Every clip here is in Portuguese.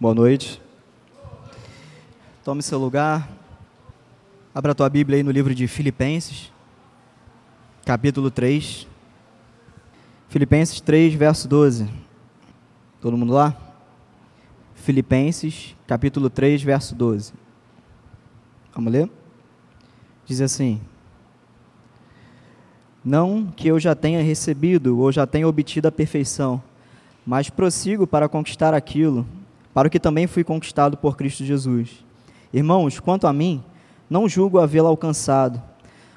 Boa noite. Tome seu lugar. Abra a tua Bíblia aí no livro de Filipenses, capítulo 3. Filipenses 3, verso 12. Todo mundo lá? Filipenses, capítulo 3, verso 12. Vamos ler? Diz assim: Não que eu já tenha recebido ou já tenha obtido a perfeição, mas prossigo para conquistar aquilo para o que também fui conquistado por Cristo Jesus. Irmãos, quanto a mim, não julgo havê-la alcançado,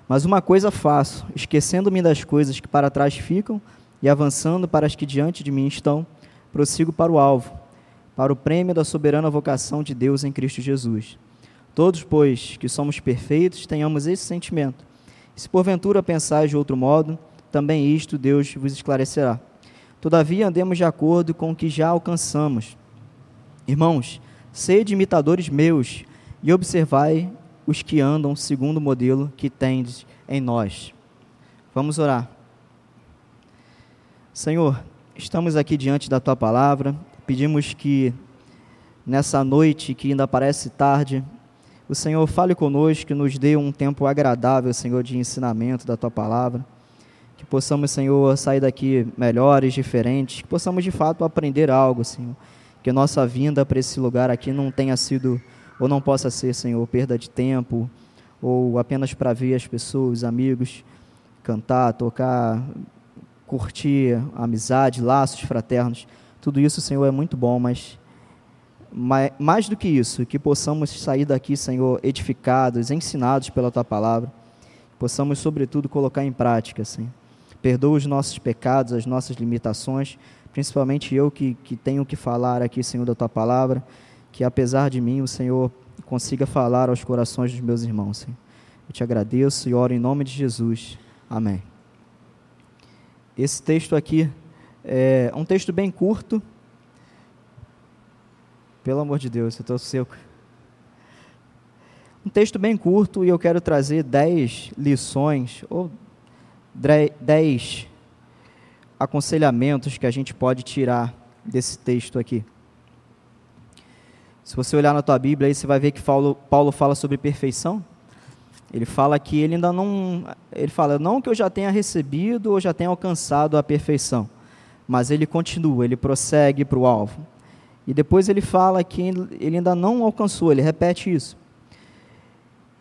mas uma coisa faço, esquecendo-me das coisas que para trás ficam e avançando para as que diante de mim estão, prossigo para o alvo, para o prêmio da soberana vocação de Deus em Cristo Jesus. Todos, pois, que somos perfeitos, tenhamos esse sentimento. Se porventura pensais de outro modo, também isto Deus vos esclarecerá. Todavia, andemos de acordo com o que já alcançamos Irmãos, sede imitadores meus e observai os que andam segundo o modelo que tendes em nós. Vamos orar. Senhor, estamos aqui diante da tua palavra, pedimos que nessa noite que ainda parece tarde, o Senhor fale conosco, nos dê um tempo agradável, Senhor, de ensinamento da tua palavra, que possamos, Senhor, sair daqui melhores, diferentes, que possamos de fato aprender algo, Senhor que nossa vinda para esse lugar aqui não tenha sido, ou não possa ser, Senhor, perda de tempo, ou apenas para ver as pessoas, amigos, cantar, tocar, curtir, amizade, laços fraternos. Tudo isso, Senhor, é muito bom, mas mais do que isso, que possamos sair daqui, Senhor, edificados, ensinados pela Tua palavra, possamos, sobretudo, colocar em prática, Senhor. Perdoa os nossos pecados, as nossas limitações, principalmente eu que, que tenho que falar aqui, Senhor, da tua palavra, que apesar de mim, o Senhor consiga falar aos corações dos meus irmãos, Senhor. Eu te agradeço e oro em nome de Jesus. Amém. Esse texto aqui é um texto bem curto. Pelo amor de Deus, eu estou seco. Um texto bem curto e eu quero trazer dez lições, ou dez aconselhamentos que a gente pode tirar desse texto aqui. Se você olhar na tua Bíblia, aí você vai ver que Paulo, Paulo fala sobre perfeição. Ele fala que ele ainda não, ele fala não que eu já tenha recebido ou já tenha alcançado a perfeição, mas ele continua, ele prossegue para o alvo. E depois ele fala que ele ainda não alcançou, ele repete isso.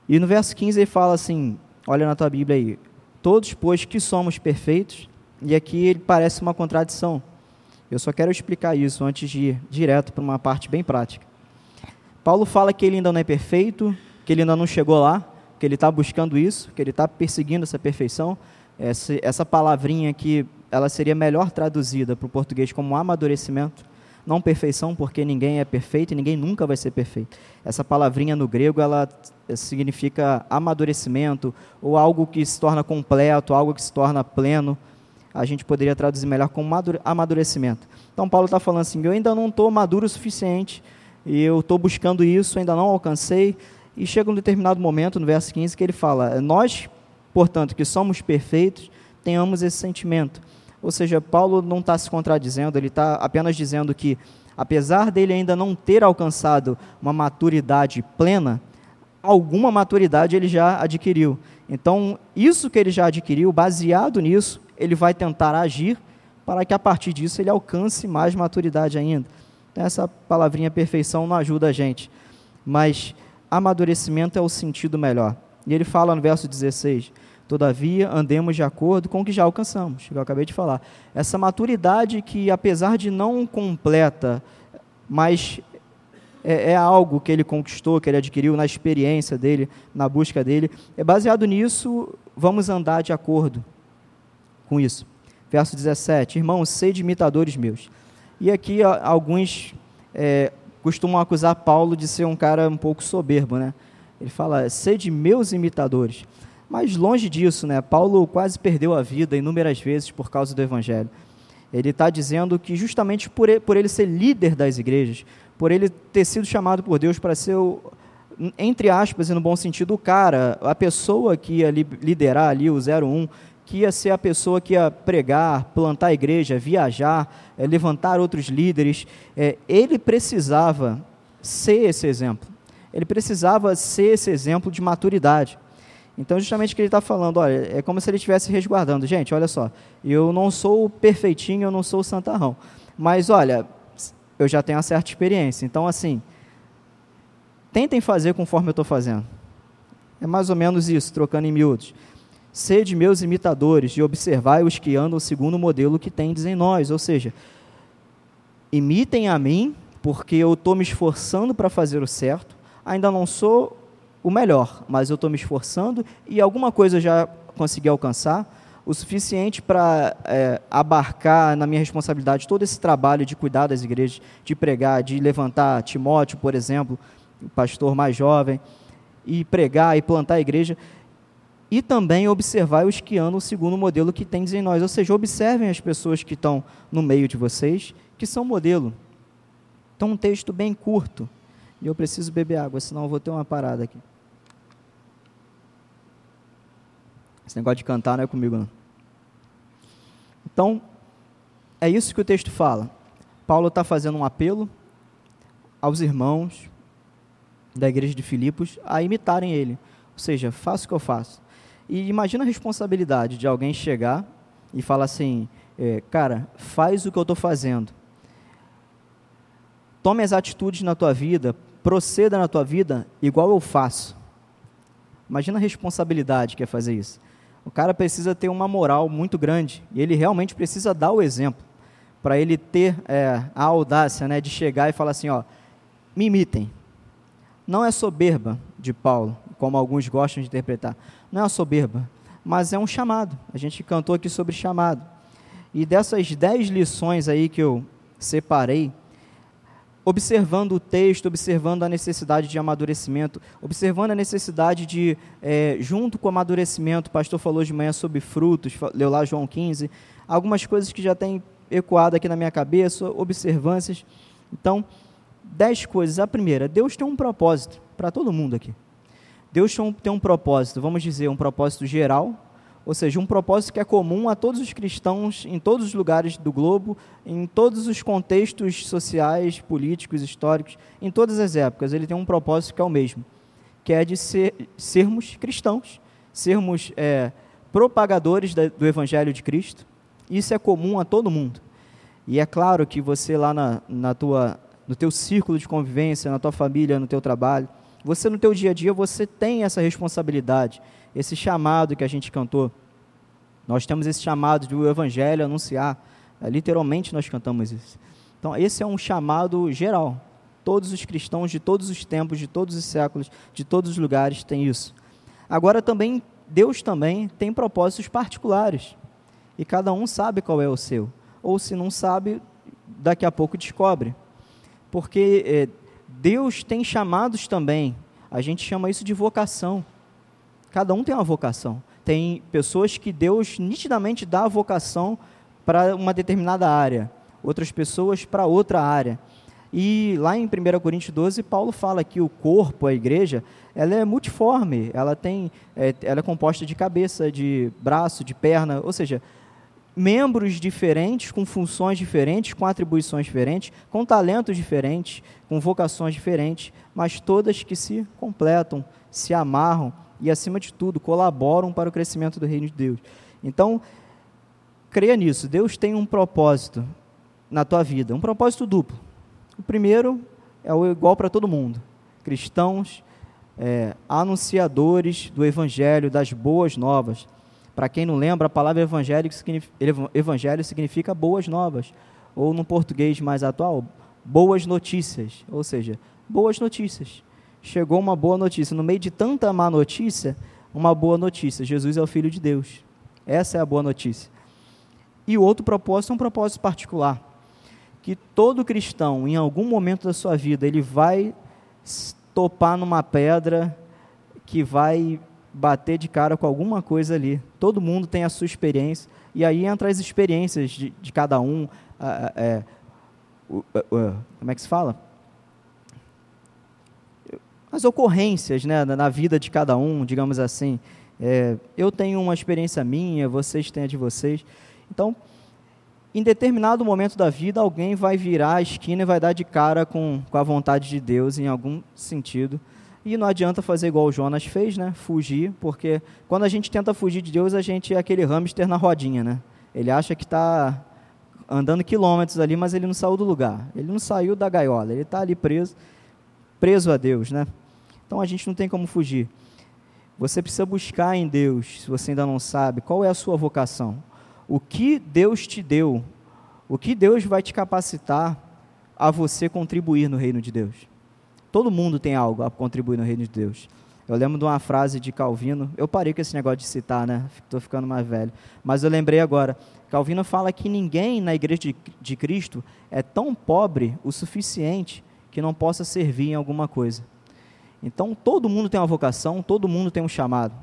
E no verso 15 ele fala assim: olha na tua Bíblia aí, todos pois que somos perfeitos, e aqui ele parece uma contradição. Eu só quero explicar isso antes de ir direto para uma parte bem prática. Paulo fala que ele ainda não é perfeito, que ele ainda não chegou lá, que ele está buscando isso, que ele está perseguindo essa perfeição. Essa, essa palavrinha aqui, ela seria melhor traduzida para o português como amadurecimento, não perfeição, porque ninguém é perfeito e ninguém nunca vai ser perfeito. Essa palavrinha no grego, ela significa amadurecimento, ou algo que se torna completo, algo que se torna pleno a gente poderia traduzir melhor como amadurecimento. Então, Paulo está falando assim: eu ainda não estou maduro o suficiente, e eu estou buscando isso, ainda não alcancei. E chega um determinado momento, no verso 15, que ele fala: Nós, portanto, que somos perfeitos, tenhamos esse sentimento. Ou seja, Paulo não está se contradizendo, ele está apenas dizendo que, apesar dele ainda não ter alcançado uma maturidade plena, alguma maturidade ele já adquiriu. Então, isso que ele já adquiriu, baseado nisso, ele vai tentar agir para que a partir disso ele alcance mais maturidade ainda. Então, essa palavrinha perfeição não ajuda a gente, mas amadurecimento é o sentido melhor. E ele fala no verso 16: Todavia, andemos de acordo com o que já alcançamos, que eu acabei de falar. Essa maturidade que, apesar de não completa, mas é, é, algo que ele conquistou, que ele adquiriu na experiência dele, na busca dele, é baseado nisso, vamos andar de acordo com isso. Verso 17: Irmãos, sede imitadores meus. E aqui alguns é, costumam acusar Paulo de ser um cara um pouco soberbo, né? Ele fala, sede meus imitadores. Mas longe disso, né? Paulo quase perdeu a vida inúmeras vezes por causa do Evangelho. Ele está dizendo que justamente por ele, por ele ser líder das igrejas, por ele ter sido chamado por Deus para ser o, entre aspas e no bom sentido, o cara, a pessoa que ia liderar ali o 01, que ia ser a pessoa que ia pregar, plantar a igreja, viajar, é, levantar outros líderes, é, ele precisava ser esse exemplo. Ele precisava ser esse exemplo de maturidade. Então, justamente o que ele está falando, olha, é como se ele estivesse resguardando. Gente, olha só, eu não sou perfeitinho, eu não sou santarrão. Mas, olha, eu já tenho uma certa experiência. Então, assim, tentem fazer conforme eu estou fazendo. É mais ou menos isso, trocando em miúdos. Sede meus imitadores e observai os que andam segundo o modelo que tendes em nós. Ou seja, imitem a mim, porque eu estou me esforçando para fazer o certo. Ainda não sou o melhor, mas eu estou me esforçando e alguma coisa eu já consegui alcançar. O suficiente para é, abarcar na minha responsabilidade todo esse trabalho de cuidar das igrejas, de pregar, de levantar Timóteo, por exemplo, o pastor mais jovem, e pregar e plantar a igreja e também observar os que andam segundo o modelo que tens em nós. Ou seja, observem as pessoas que estão no meio de vocês, que são modelo. Então, um texto bem curto. E eu preciso beber água, senão eu vou ter uma parada aqui. Esse negócio de cantar não é comigo, não. Então, é isso que o texto fala. Paulo está fazendo um apelo aos irmãos da igreja de Filipos a imitarem ele. Ou seja, faça o que eu faço. E imagina a responsabilidade de alguém chegar e falar assim: é, cara, faz o que eu estou fazendo. Tome as atitudes na tua vida, proceda na tua vida igual eu faço. Imagina a responsabilidade que é fazer isso. O cara precisa ter uma moral muito grande e ele realmente precisa dar o exemplo para ele ter é, a audácia né, de chegar e falar assim: ó, me imitem. Não é soberba de Paulo, como alguns gostam de interpretar. Não é uma soberba, mas é um chamado. A gente cantou aqui sobre chamado. E dessas dez lições aí que eu separei, observando o texto, observando a necessidade de amadurecimento, observando a necessidade de, é, junto com o amadurecimento, o pastor falou de manhã sobre frutos, leu lá João 15, algumas coisas que já têm ecoado aqui na minha cabeça, observâncias. Então, dez coisas. A primeira, Deus tem um propósito para todo mundo aqui. Deus tem um propósito, vamos dizer, um propósito geral, ou seja, um propósito que é comum a todos os cristãos em todos os lugares do globo, em todos os contextos sociais, políticos, históricos, em todas as épocas. Ele tem um propósito que é o mesmo, que é de ser, sermos cristãos, sermos é, propagadores da, do Evangelho de Cristo. Isso é comum a todo mundo. E é claro que você lá na, na tua, no teu círculo de convivência, na tua família, no teu trabalho, você no teu dia a dia, você tem essa responsabilidade, esse chamado que a gente cantou. Nós temos esse chamado do evangelho anunciar. É, literalmente nós cantamos isso. Então, esse é um chamado geral. Todos os cristãos de todos os tempos, de todos os séculos, de todos os lugares têm isso. Agora também Deus também tem propósitos particulares. E cada um sabe qual é o seu. Ou se não sabe, daqui a pouco descobre. Porque é, Deus tem chamados também. A gente chama isso de vocação. Cada um tem uma vocação. Tem pessoas que Deus nitidamente dá a vocação para uma determinada área, outras pessoas para outra área. E lá em 1 Coríntios 12, Paulo fala que o corpo, a igreja, ela é multiforme, ela tem, é, ela é composta de cabeça, de braço, de perna, ou seja, membros diferentes, com funções diferentes, com atribuições diferentes, com talentos diferentes, com vocações diferentes, mas todas que se completam, se amarram e, acima de tudo, colaboram para o crescimento do reino de Deus. Então, creia nisso. Deus tem um propósito na tua vida, um propósito duplo. O primeiro é o igual para todo mundo: cristãos, é, anunciadores do evangelho, das boas novas para quem não lembra, a palavra evangélico significa, evangelho significa boas novas, ou no português mais atual, boas notícias, ou seja, boas notícias. Chegou uma boa notícia, no meio de tanta má notícia, uma boa notícia, Jesus é o Filho de Deus. Essa é a boa notícia. E o outro propósito é um propósito particular, que todo cristão, em algum momento da sua vida, ele vai topar numa pedra que vai bater de cara com alguma coisa ali. Todo mundo tem a sua experiência. E aí entra as experiências de, de cada um. é, como é que se fala? As ocorrências né, na vida de cada um, digamos assim. É, eu tenho uma experiência minha, vocês têm a de vocês. Então, em determinado momento da vida, alguém vai virar a esquina e vai dar de cara com, com a vontade de Deus em algum sentido. E não adianta fazer igual o Jonas fez, né? Fugir, porque quando a gente tenta fugir de Deus, a gente é aquele hamster na rodinha, né? Ele acha que está andando quilômetros ali, mas ele não saiu do lugar. Ele não saiu da gaiola, ele está ali preso, preso a Deus, né? Então a gente não tem como fugir. Você precisa buscar em Deus, se você ainda não sabe, qual é a sua vocação. O que Deus te deu, o que Deus vai te capacitar a você contribuir no reino de Deus. Todo mundo tem algo a contribuir no reino de Deus. Eu lembro de uma frase de Calvino, eu parei com esse negócio de citar, né? Estou ficando mais velho. Mas eu lembrei agora. Calvino fala que ninguém na igreja de, de Cristo é tão pobre o suficiente que não possa servir em alguma coisa. Então, todo mundo tem uma vocação, todo mundo tem um chamado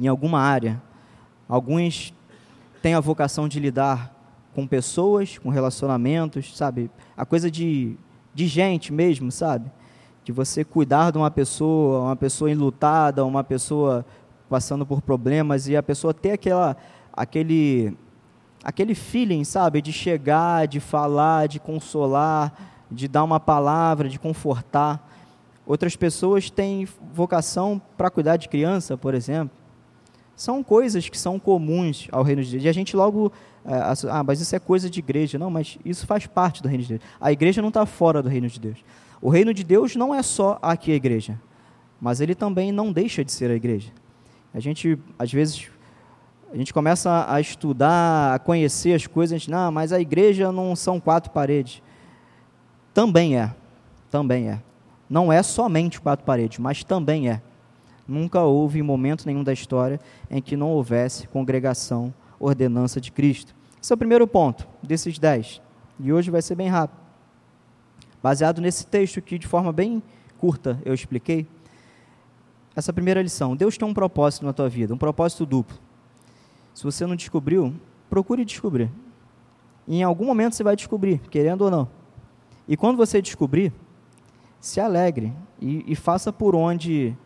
em alguma área. Alguns têm a vocação de lidar com pessoas, com relacionamentos, sabe? A coisa de, de gente mesmo, sabe? De você cuidar de uma pessoa, uma pessoa enlutada, uma pessoa passando por problemas e a pessoa ter aquela, aquele aquele feeling, sabe, de chegar, de falar, de consolar, de dar uma palavra, de confortar. Outras pessoas têm vocação para cuidar de criança, por exemplo. São coisas que são comuns ao reino de Deus. E a gente logo, é, ah, mas isso é coisa de igreja. Não, mas isso faz parte do reino de Deus. A igreja não está fora do reino de Deus. O reino de Deus não é só aqui a igreja, mas ele também não deixa de ser a igreja. A gente, às vezes, a gente começa a estudar, a conhecer as coisas, a gente, não, mas a igreja não são quatro paredes. Também é, também é. Não é somente quatro paredes, mas também é. Nunca houve momento nenhum da história em que não houvesse congregação, ordenança de Cristo. Esse é o primeiro ponto desses dez. E hoje vai ser bem rápido. Baseado nesse texto que, de forma bem curta, eu expliquei, essa primeira lição. Deus tem um propósito na tua vida, um propósito duplo. Se você não descobriu, procure descobrir. E em algum momento você vai descobrir, querendo ou não. E quando você descobrir, se alegre e, e faça por onde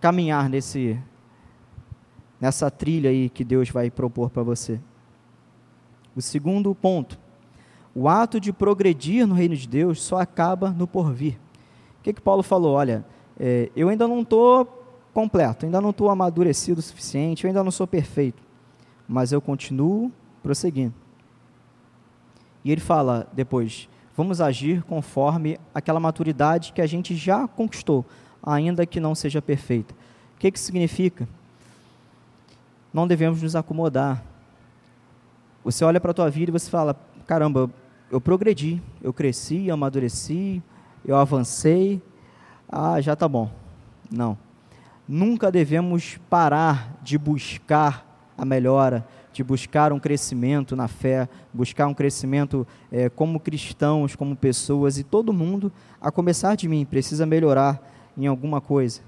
caminhar nesse nessa trilha aí que Deus vai propor para você. O segundo ponto, o ato de progredir no reino de Deus só acaba no porvir. O que que Paulo falou? Olha, é, eu ainda não estou completo, ainda não estou amadurecido o suficiente, eu ainda não sou perfeito, mas eu continuo prosseguindo. E ele fala depois: vamos agir conforme aquela maturidade que a gente já conquistou, ainda que não seja perfeita. O que, que significa? Não devemos nos acomodar. Você olha para a tua vida e você fala: caramba, eu progredi, eu cresci, amadureci, eu avancei, ah, já está bom. Não nunca devemos parar de buscar a melhora, de buscar um crescimento na fé, buscar um crescimento é, como cristãos, como pessoas, e todo mundo, a começar de mim, precisa melhorar em alguma coisa.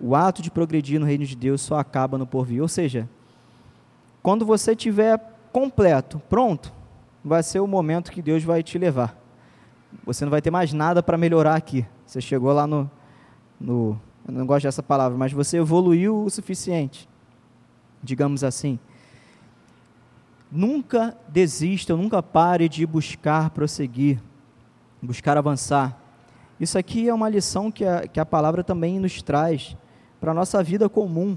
O ato de progredir no reino de Deus só acaba no porvir. Ou seja, quando você tiver completo, pronto, vai ser o momento que Deus vai te levar. Você não vai ter mais nada para melhorar aqui. Você chegou lá no, no eu não gosto dessa palavra, mas você evoluiu o suficiente, digamos assim. Nunca desista, nunca pare de buscar prosseguir, buscar avançar. Isso aqui é uma lição que a, que a palavra também nos traz para a nossa vida comum.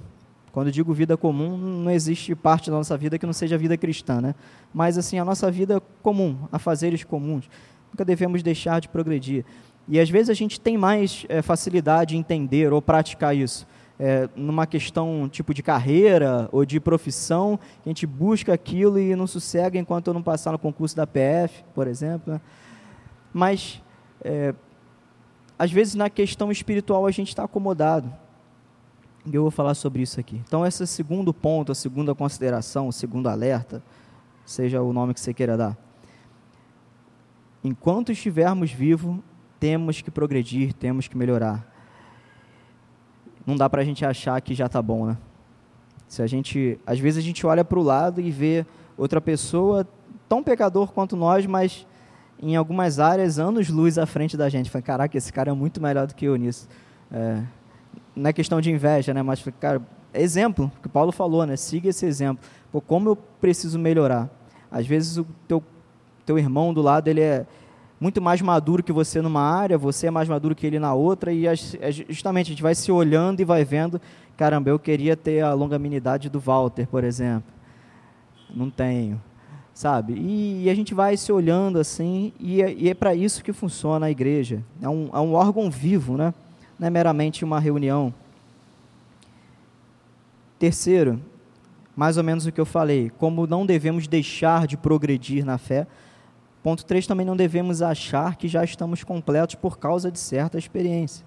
Quando digo vida comum, não existe parte da nossa vida que não seja vida cristã, né? Mas assim, a nossa vida comum, a fazeres comuns. Nunca devemos deixar de progredir. E às vezes a gente tem mais é, facilidade em entender ou praticar isso. É, numa questão tipo de carreira ou de profissão, a gente busca aquilo e não sossega enquanto eu não passar no concurso da PF, por exemplo. Né? Mas, é, às vezes, na questão espiritual, a gente está acomodado. E eu vou falar sobre isso aqui. Então, esse segundo ponto, a segunda consideração, o segundo alerta, seja o nome que você queira dar. Enquanto estivermos vivos, temos que progredir, temos que melhorar. Não dá para a gente achar que já está bom, né? Se a gente, às vezes a gente olha para o lado e vê outra pessoa tão pecador quanto nós, mas em algumas áreas anos luz à frente da gente. Fala, caraca, esse cara é muito melhor do que eu nisso. É, não é questão de inveja, né? Mas, cara, exemplo, que Paulo falou, né? Siga esse exemplo. Pô, como eu preciso melhorar? Às vezes o teu, teu irmão do lado, ele é muito mais maduro que você numa área, você é mais maduro que ele na outra, e justamente a gente vai se olhando e vai vendo, caramba, eu queria ter a longanimidade do Walter, por exemplo. Não tenho sabe? E, e, a gente vai se olhando assim, e é, é para isso que funciona a igreja. É um, é um órgão vivo, né? Não é meramente uma reunião. Terceiro, mais ou menos o que eu falei, como não devemos deixar de progredir na fé. Ponto 3, também não devemos achar que já estamos completos por causa de certa experiência.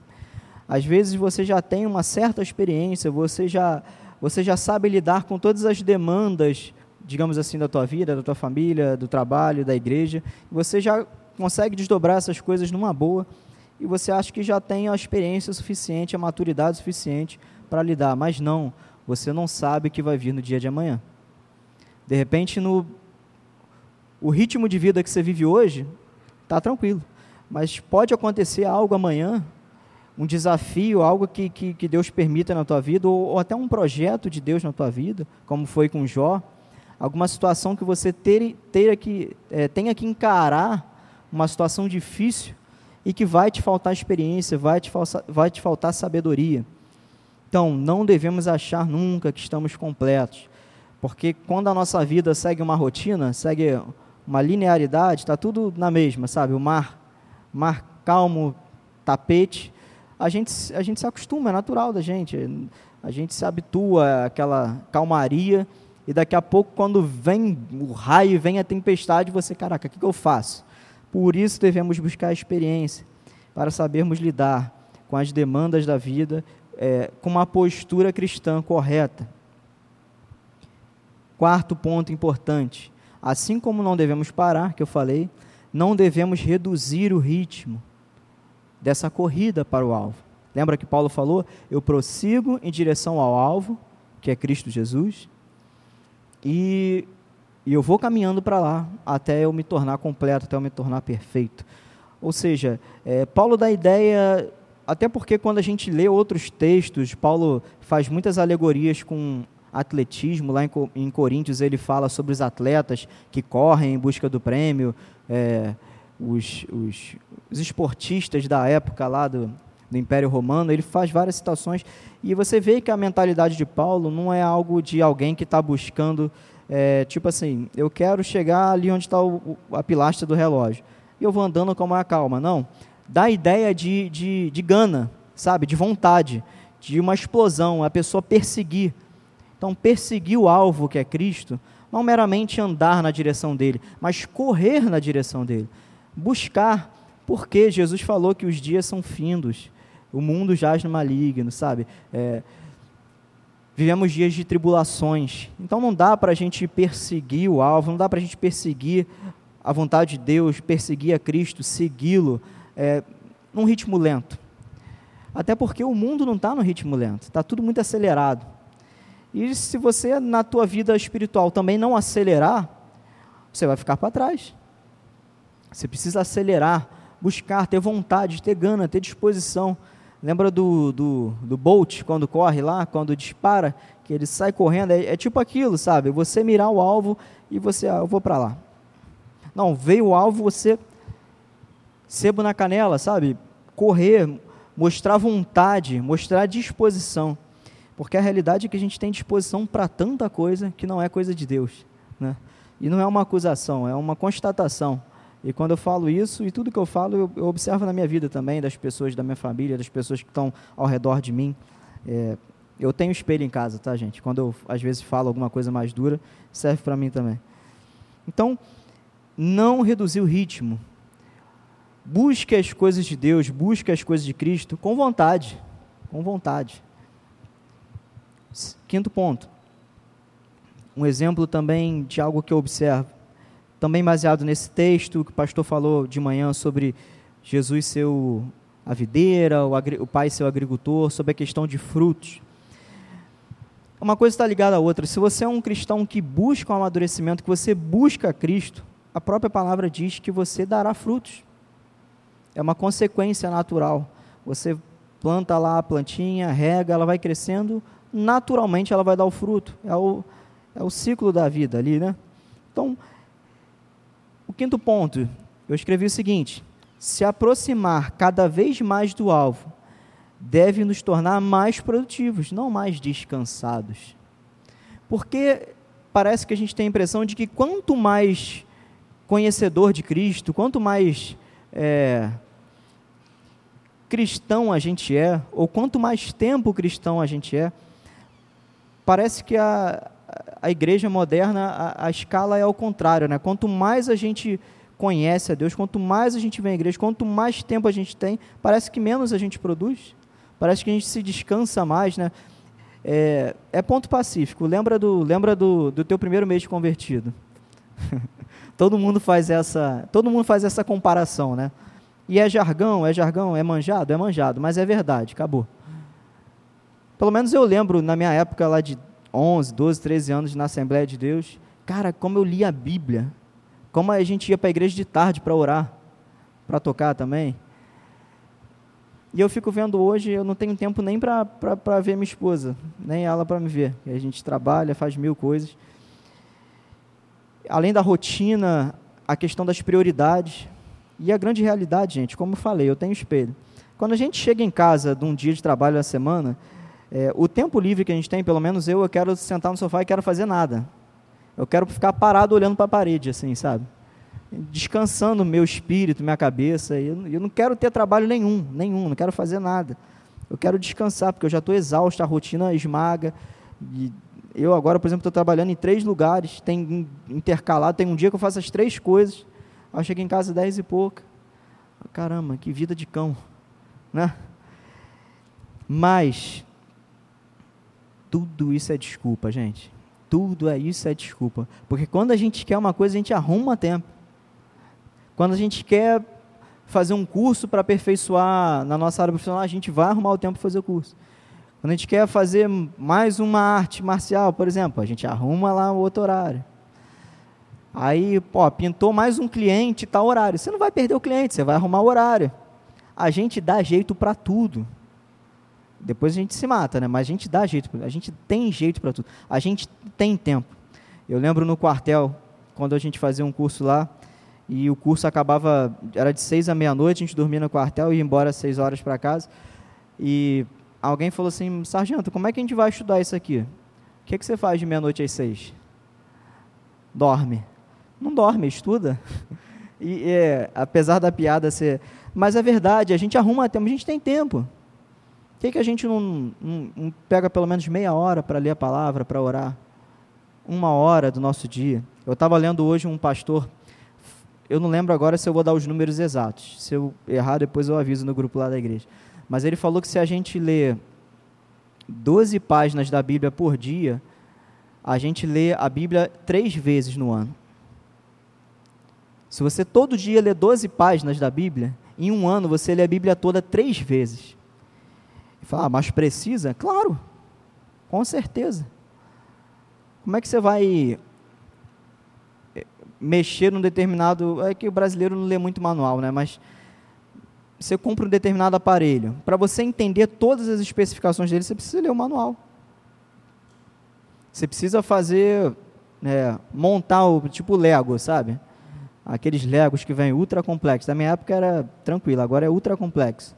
Às vezes você já tem uma certa experiência, você já, você já sabe lidar com todas as demandas digamos assim, da tua vida, da tua família, do trabalho, da igreja, você já consegue desdobrar essas coisas numa boa e você acha que já tem a experiência suficiente, a maturidade suficiente para lidar, mas não, você não sabe o que vai vir no dia de amanhã. De repente, no o ritmo de vida que você vive hoje está tranquilo, mas pode acontecer algo amanhã, um desafio, algo que, que, que Deus permita na tua vida, ou, ou até um projeto de Deus na tua vida, como foi com Jó, alguma situação que você ter, ter que, é, tenha que encarar uma situação difícil e que vai te faltar experiência, vai te, vai te faltar sabedoria. Então, não devemos achar nunca que estamos completos, porque quando a nossa vida segue uma rotina, segue uma linearidade, está tudo na mesma, sabe? O mar, mar calmo, tapete, a gente, a gente se acostuma, é natural da gente, a gente se habitua àquela calmaria e daqui a pouco, quando vem o raio, vem a tempestade, você, caraca, o que, que eu faço? Por isso devemos buscar experiência, para sabermos lidar com as demandas da vida, é, com uma postura cristã correta. Quarto ponto importante: assim como não devemos parar, que eu falei, não devemos reduzir o ritmo dessa corrida para o alvo. Lembra que Paulo falou? Eu prossigo em direção ao alvo, que é Cristo Jesus, e, e eu vou caminhando para lá até eu me tornar completo, até eu me tornar perfeito. Ou seja, é, Paulo dá ideia, até porque quando a gente lê outros textos, Paulo faz muitas alegorias com atletismo. Lá em, em Coríntios ele fala sobre os atletas que correm em busca do prêmio, é, os, os, os esportistas da época lá do, do Império Romano, ele faz várias citações e você vê que a mentalidade de Paulo não é algo de alguém que está buscando, é, tipo assim, eu quero chegar ali onde está a pilastra do relógio e eu vou andando com uma calma. Não, dá ideia de, de, de gana, sabe, de vontade, de uma explosão, a pessoa perseguir. Então, perseguir o alvo que é Cristo, não meramente andar na direção dele, mas correr na direção dele, buscar, porque Jesus falou que os dias são findos o mundo jaz no maligno, sabe? É, vivemos dias de tribulações. Então não dá para a gente perseguir o alvo, não dá para a gente perseguir a vontade de Deus, perseguir a Cristo, segui-lo, é, num ritmo lento. Até porque o mundo não está no ritmo lento, está tudo muito acelerado. E se você, na tua vida espiritual, também não acelerar, você vai ficar para trás. Você precisa acelerar, buscar, ter vontade, ter gana, ter disposição. Lembra do, do, do Bolt, quando corre lá, quando dispara, que ele sai correndo? É, é tipo aquilo, sabe? Você mirar o alvo e você, ah, eu vou para lá. Não, veio o alvo, você sebo na canela, sabe? Correr, mostrar vontade, mostrar disposição. Porque a realidade é que a gente tem disposição para tanta coisa que não é coisa de Deus. Né? E não é uma acusação, é uma constatação. E quando eu falo isso, e tudo que eu falo, eu, eu observo na minha vida também, das pessoas da minha família, das pessoas que estão ao redor de mim. É, eu tenho espelho em casa, tá, gente? Quando eu, às vezes, falo alguma coisa mais dura, serve para mim também. Então, não reduzir o ritmo. Busque as coisas de Deus, busque as coisas de Cristo com vontade. Com vontade. Quinto ponto. Um exemplo também de algo que eu observo também baseado nesse texto que o pastor falou de manhã sobre Jesus ser o, a videira, o, o pai ser o agricultor, sobre a questão de frutos. Uma coisa está ligada à outra. Se você é um cristão que busca o amadurecimento, que você busca Cristo, a própria palavra diz que você dará frutos. É uma consequência natural. Você planta lá a plantinha, rega, ela vai crescendo, naturalmente ela vai dar o fruto. É o, é o ciclo da vida ali, né? Então, o quinto ponto, eu escrevi o seguinte: se aproximar cada vez mais do alvo deve nos tornar mais produtivos, não mais descansados. Porque parece que a gente tem a impressão de que quanto mais conhecedor de Cristo, quanto mais é, cristão a gente é, ou quanto mais tempo cristão a gente é, parece que a, a igreja moderna, a, a escala é ao contrário, né? Quanto mais a gente conhece a Deus, quanto mais a gente vem à igreja, quanto mais tempo a gente tem, parece que menos a gente produz, parece que a gente se descansa mais, né? É, é ponto pacífico. Lembra do, lembra do, do teu primeiro mês de convertido. todo mundo faz essa, todo mundo faz essa comparação, né? E é jargão, é jargão, é manjado, é manjado, mas é verdade, acabou. Pelo menos eu lembro na minha época lá de 11, 12, 13 anos na Assembleia de Deus, cara, como eu li a Bíblia, como a gente ia para a igreja de tarde para orar, para tocar também. E eu fico vendo hoje, eu não tenho tempo nem para ver minha esposa, nem ela para me ver. A gente trabalha, faz mil coisas. Além da rotina, a questão das prioridades. E a grande realidade, gente, como eu falei, eu tenho espelho. Quando a gente chega em casa de um dia de trabalho na semana, é, o tempo livre que a gente tem, pelo menos eu, eu quero sentar no sofá e quero fazer nada. Eu quero ficar parado olhando para a parede, assim, sabe? Descansando meu espírito, minha cabeça. Eu, eu não quero ter trabalho nenhum, nenhum, não quero fazer nada. Eu quero descansar, porque eu já estou exausto, a rotina esmaga. Eu agora, por exemplo, estou trabalhando em três lugares, tem intercalado, tem um dia que eu faço as três coisas. Eu chego em casa dez e pouca. Caramba, que vida de cão, né? Mas tudo isso é desculpa, gente. Tudo é isso é desculpa. Porque quando a gente quer uma coisa, a gente arruma tempo. Quando a gente quer fazer um curso para aperfeiçoar na nossa área profissional, a gente vai arrumar o tempo para fazer o curso. Quando a gente quer fazer mais uma arte marcial, por exemplo, a gente arruma lá outro horário. Aí, pô, pintou mais um cliente, tal horário. Você não vai perder o cliente, você vai arrumar o horário. A gente dá jeito para tudo. Depois a gente se mata, né? Mas a gente dá jeito, a gente tem jeito para tudo. A gente tem tempo. Eu lembro no quartel, quando a gente fazia um curso lá, e o curso acabava, era de seis à meia-noite, a gente dormia no quartel e ia embora às seis horas para casa. E alguém falou assim, sargento, como é que a gente vai estudar isso aqui? O que, é que você faz de meia-noite às seis? Dorme. Não dorme, estuda. E é, apesar da piada ser... Mas é verdade, a gente arruma tempo, a gente tem tempo que, que a gente não, não, não pega pelo menos meia hora para ler a palavra, para orar? Uma hora do nosso dia. Eu estava lendo hoje um pastor, eu não lembro agora se eu vou dar os números exatos. Se eu errar, depois eu aviso no grupo lá da igreja. Mas ele falou que se a gente lê 12 páginas da Bíblia por dia, a gente lê a Bíblia três vezes no ano. Se você todo dia lê 12 páginas da Bíblia, em um ano você lê a Bíblia toda três vezes. Fala, ah, mas precisa? Claro, com certeza. Como é que você vai eh, mexer num determinado. É que o brasileiro não lê muito manual, né? Mas você compra um determinado aparelho. Para você entender todas as especificações dele, você precisa ler o manual. Você precisa fazer. É, montar o tipo Lego, sabe? Aqueles Legos que vêm ultra complexos. Na minha época era tranquilo, agora é ultra complexo.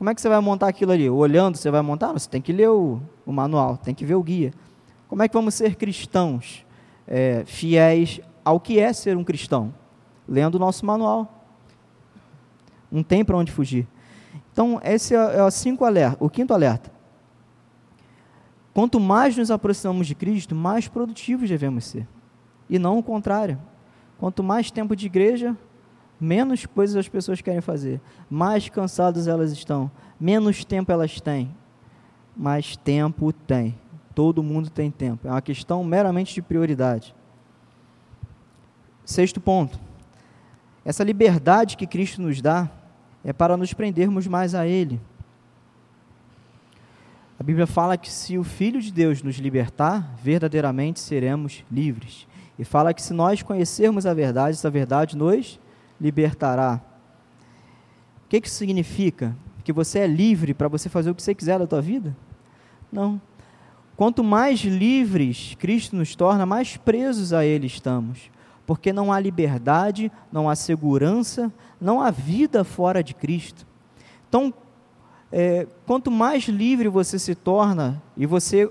Como é que você vai montar aquilo ali? Olhando, você vai montar? Você tem que ler o, o manual, tem que ver o guia. Como é que vamos ser cristãos é, fiéis ao que é ser um cristão? Lendo o nosso manual. Não tem para onde fugir. Então, esse é, é o, cinco alerta, o quinto alerta. Quanto mais nos aproximamos de Cristo, mais produtivos devemos ser. E não o contrário. Quanto mais tempo de igreja, menos coisas as pessoas querem fazer, mais cansadas elas estão, menos tempo elas têm, mais tempo tem. Todo mundo tem tempo. É uma questão meramente de prioridade. Sexto ponto. Essa liberdade que Cristo nos dá é para nos prendermos mais a Ele. A Bíblia fala que se o Filho de Deus nos libertar, verdadeiramente seremos livres. E fala que se nós conhecermos a verdade, essa verdade nos libertará. O que, que isso significa? que você é livre para você fazer o que você quiser da tua vida? Não. Quanto mais livres Cristo nos torna, mais presos a Ele estamos. Porque não há liberdade, não há segurança, não há vida fora de Cristo. Então, é, quanto mais livre você se torna e você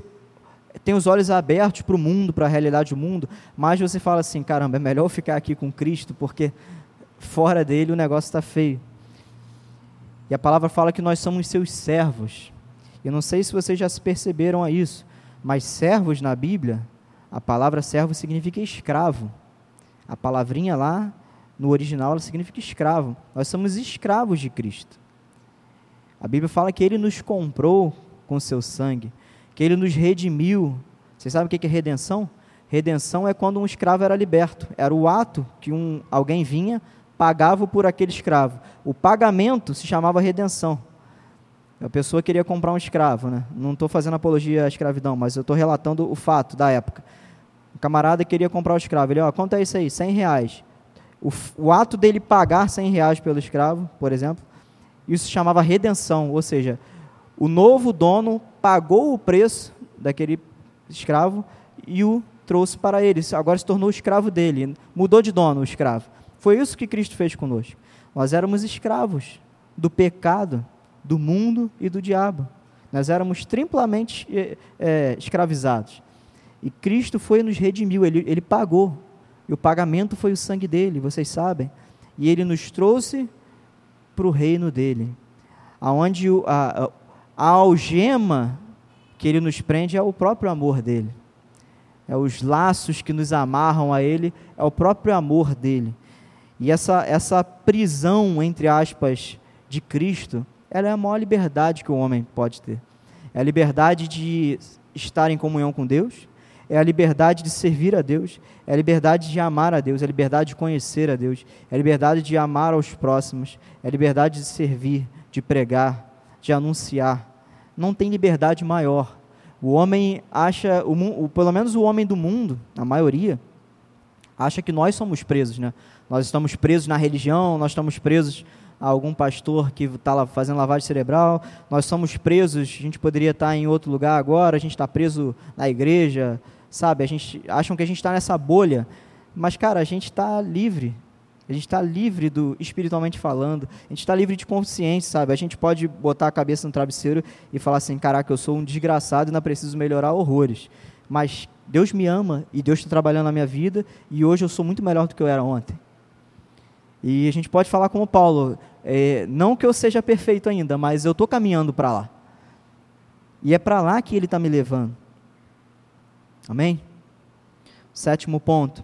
tem os olhos abertos para o mundo, para a realidade do mundo, mais você fala assim: caramba, é melhor ficar aqui com Cristo, porque fora dele o negócio está feio. E a palavra fala que nós somos seus servos. Eu não sei se vocês já se perceberam a isso. Mas servos na Bíblia, a palavra servo significa escravo. A palavrinha lá, no original, ela significa escravo. Nós somos escravos de Cristo. A Bíblia fala que Ele nos comprou com seu sangue, que Ele nos redimiu. Vocês sabem o que é redenção? Redenção é quando um escravo era liberto. Era o ato que um, alguém vinha, pagava por aquele escravo. O pagamento se chamava redenção. A pessoa queria comprar um escravo, né? Não estou fazendo apologia à escravidão, mas eu estou relatando o fato da época. O camarada queria comprar o escravo. Ele, ó, quanto é isso aí? 100 reais. O, o ato dele pagar 100 reais pelo escravo, por exemplo, isso se chamava redenção, ou seja, o novo dono pagou o preço daquele escravo e o trouxe para ele. Agora se tornou escravo dele, mudou de dono o escravo. Foi isso que Cristo fez conosco. Nós éramos escravos do pecado do mundo e do diabo. Nós éramos triplamente é, escravizados. E Cristo foi nos redimiu, ele, ele pagou. E o pagamento foi o sangue dele, vocês sabem. E ele nos trouxe para o reino dele. Aonde a, a algema que ele nos prende é o próprio amor dele. É os laços que nos amarram a ele, é o próprio amor dele. E essa, essa prisão, entre aspas, de Cristo, ela é a maior liberdade que o homem pode ter. É a liberdade de estar em comunhão com Deus, é a liberdade de servir a Deus, é a liberdade de amar a Deus, é a liberdade de conhecer a Deus, é a liberdade de amar aos próximos, é a liberdade de servir, de pregar, de anunciar. Não tem liberdade maior. O homem acha, o, pelo menos o homem do mundo, a maioria, acha que nós somos presos, né? Nós estamos presos na religião, nós estamos presos a algum pastor que está fazendo lavagem cerebral, nós somos presos, a gente poderia estar em outro lugar agora, a gente está preso na igreja, sabe? A gente acham que a gente está nessa bolha, mas cara, a gente está livre. A gente está livre do espiritualmente falando, a gente está livre de consciência, sabe? A gente pode botar a cabeça no travesseiro e falar assim: caraca, eu sou um desgraçado e não preciso melhorar horrores. Mas Deus me ama e Deus está trabalhando na minha vida e hoje eu sou muito melhor do que eu era ontem. E a gente pode falar como Paulo: é, não que eu seja perfeito ainda, mas eu estou caminhando para lá. E é para lá que Ele está me levando. Amém? Sétimo ponto.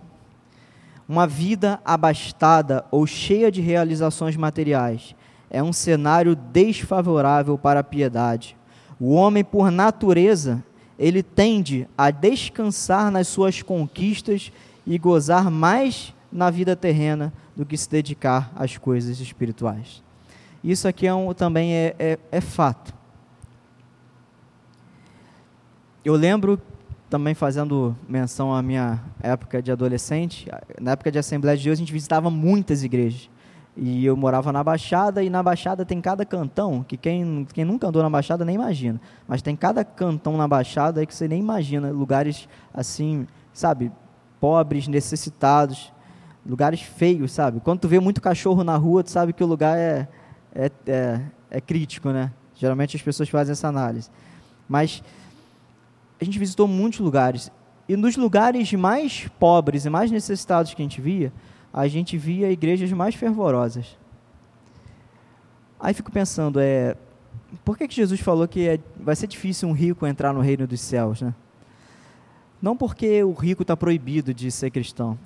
Uma vida abastada ou cheia de realizações materiais é um cenário desfavorável para a piedade. O homem, por natureza, ele tende a descansar nas suas conquistas e gozar mais na vida terrena do que se dedicar às coisas espirituais. Isso aqui é um, também é, é, é fato. Eu lembro, também fazendo menção à minha época de adolescente, na época de Assembleia de Deus, a gente visitava muitas igrejas. E eu morava na Baixada, e na Baixada tem cada cantão, que quem, quem nunca andou na Baixada nem imagina. Mas tem cada cantão na Baixada que você nem imagina. Lugares assim, sabe, pobres, necessitados lugares feios, sabe? Quando tu vê muito cachorro na rua, tu sabe que o lugar é, é, é, é crítico, né? Geralmente as pessoas fazem essa análise. Mas a gente visitou muitos lugares. E nos lugares mais pobres e mais necessitados que a gente via, a gente via igrejas mais fervorosas. Aí fico pensando, é, por que, que Jesus falou que é, vai ser difícil um rico entrar no reino dos céus, né? Não porque o rico está proibido de ser cristão,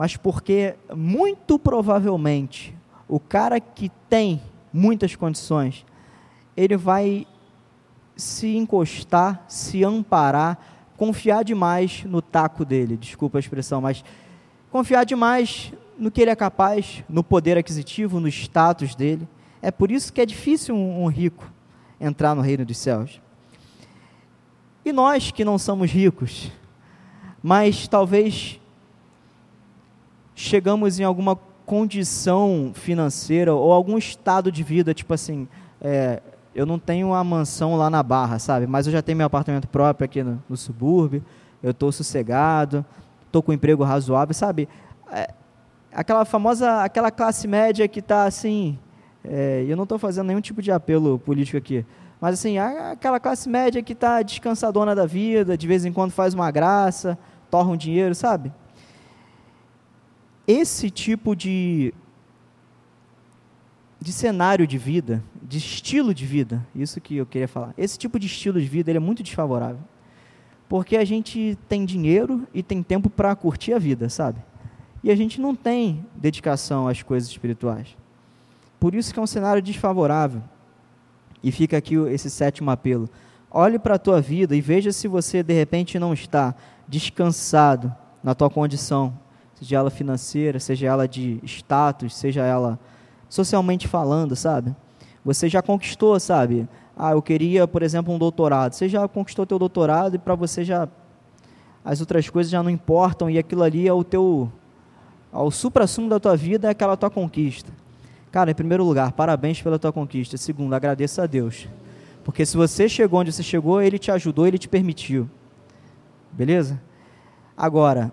mas porque muito provavelmente o cara que tem muitas condições, ele vai se encostar, se amparar, confiar demais no taco dele, desculpa a expressão, mas confiar demais no que ele é capaz, no poder aquisitivo, no status dele. É por isso que é difícil um, um rico entrar no reino dos céus. E nós que não somos ricos, mas talvez chegamos em alguma condição financeira ou algum estado de vida, tipo assim, é, eu não tenho uma mansão lá na Barra, sabe? Mas eu já tenho meu apartamento próprio aqui no, no subúrbio, eu estou sossegado, estou com um emprego razoável, sabe? É, aquela famosa, aquela classe média que está assim, é, eu não estou fazendo nenhum tipo de apelo político aqui, mas assim, aquela classe média que está descansadona da vida, de vez em quando faz uma graça, torra um dinheiro, sabe? Esse tipo de, de cenário de vida, de estilo de vida, isso que eu queria falar. Esse tipo de estilo de vida ele é muito desfavorável. Porque a gente tem dinheiro e tem tempo para curtir a vida, sabe? E a gente não tem dedicação às coisas espirituais. Por isso que é um cenário desfavorável. E fica aqui esse sétimo apelo. Olhe para a tua vida e veja se você de repente não está descansado na tua condição, seja ela financeira, seja ela de status, seja ela socialmente falando, sabe? Você já conquistou, sabe? Ah, eu queria, por exemplo, um doutorado. Você já conquistou teu doutorado e para você já as outras coisas já não importam e aquilo ali é o teu ao supra-sumo da tua vida é aquela tua conquista. Cara, em primeiro lugar, parabéns pela tua conquista. Segundo, agradeça a Deus. Porque se você chegou onde você chegou, ele te ajudou, ele te permitiu. Beleza? Agora,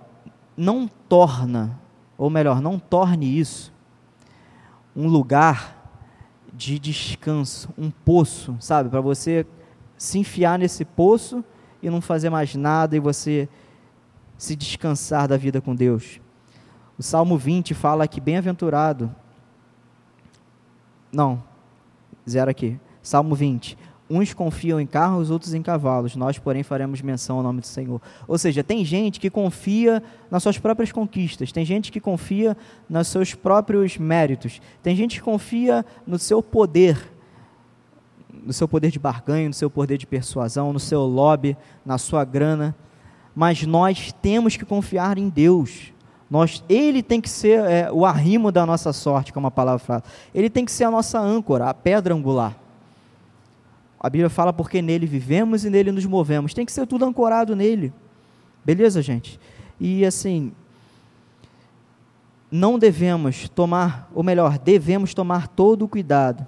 não torna, ou melhor, não torne isso um lugar de descanso, um poço, sabe? Para você se enfiar nesse poço e não fazer mais nada e você se descansar da vida com Deus. O Salmo 20 fala que bem-aventurado. Não, zero aqui. Salmo 20. Uns confiam em carros, outros em cavalos. Nós, porém, faremos menção ao nome do Senhor. Ou seja, tem gente que confia nas suas próprias conquistas, tem gente que confia nos seus próprios méritos, tem gente que confia no seu poder, no seu poder de barganho, no seu poder de persuasão, no seu lobby, na sua grana. Mas nós temos que confiar em Deus. Nós, ele tem que ser é, o arrimo da nossa sorte, como a palavra fala. Ele tem que ser a nossa âncora, a pedra angular. A Bíblia fala porque nele vivemos e nele nos movemos. Tem que ser tudo ancorado nele. Beleza, gente? E assim, não devemos tomar, ou melhor, devemos tomar todo o cuidado